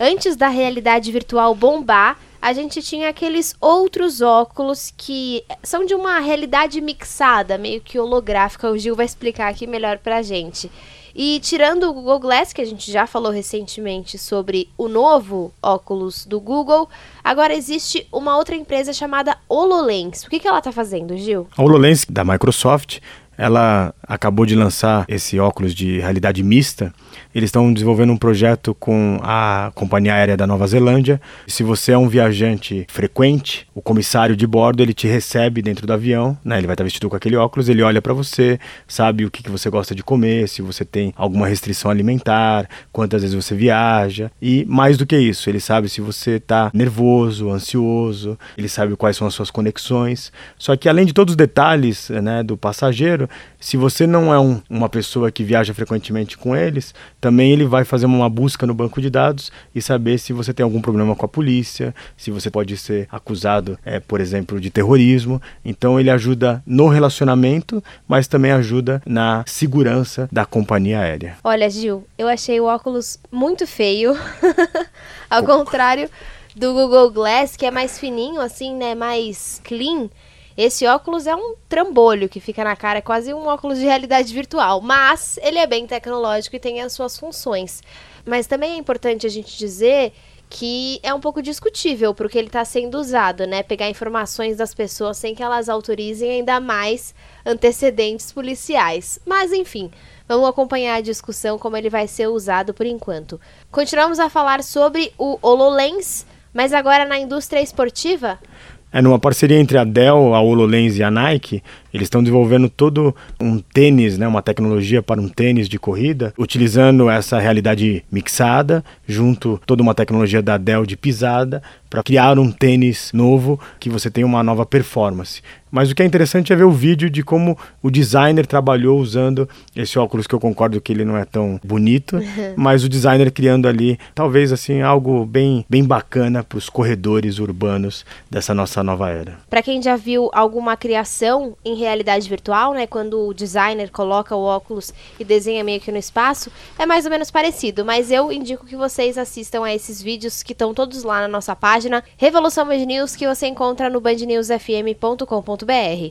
Antes da realidade virtual bombar, a gente tinha aqueles outros óculos que são de uma realidade mixada, meio que holográfica. O Gil vai explicar aqui melhor pra gente. E tirando o Google Glass, que a gente já falou recentemente sobre o novo óculos do Google, agora existe uma outra empresa chamada HoloLens. O que, que ela está fazendo, Gil? A HoloLens da Microsoft ela acabou de lançar esse óculos de realidade mista. Eles estão desenvolvendo um projeto com a companhia aérea da Nova Zelândia. Se você é um viajante frequente, o comissário de bordo ele te recebe dentro do avião, né? Ele vai estar vestido com aquele óculos, ele olha para você, sabe o que, que você gosta de comer, se você tem alguma restrição alimentar, quantas vezes você viaja e mais do que isso, ele sabe se você está nervoso, ansioso, ele sabe quais são as suas conexões. Só que além de todos os detalhes, né, do passageiro se você não é um, uma pessoa que viaja frequentemente com eles, também ele vai fazer uma busca no banco de dados e saber se você tem algum problema com a polícia, se você pode ser acusado, é, por exemplo, de terrorismo. Então ele ajuda no relacionamento, mas também ajuda na segurança da companhia aérea. Olha, Gil, eu achei o óculos muito feio. Ao contrário do Google Glass, que é mais fininho, assim, né? Mais clean. Esse óculos é um trambolho que fica na cara, é quase um óculos de realidade virtual, mas ele é bem tecnológico e tem as suas funções. Mas também é importante a gente dizer que é um pouco discutível porque ele está sendo usado, né? Pegar informações das pessoas sem que elas autorizem ainda mais antecedentes policiais. Mas enfim, vamos acompanhar a discussão como ele vai ser usado por enquanto. Continuamos a falar sobre o HoloLens, mas agora na indústria esportiva. É numa parceria entre a Dell, a HoloLens e a Nike, eles estão desenvolvendo todo um tênis, né, uma tecnologia para um tênis de corrida, utilizando essa realidade mixada, junto toda uma tecnologia da Dell de pisada, para criar um tênis novo que você tenha uma nova performance. Mas o que é interessante é ver o vídeo de como o designer trabalhou usando esse óculos que eu concordo que ele não é tão bonito, mas o designer criando ali talvez assim algo bem bem bacana para os corredores urbanos dessa nossa nova era. Para quem já viu alguma criação em realidade virtual, né, quando o designer coloca o óculos e desenha meio que no espaço, é mais ou menos parecido, mas eu indico que vocês assistam a esses vídeos que estão todos lá na nossa página Revolução Band News que você encontra no bandnewsfm.com.br www.cultura.br.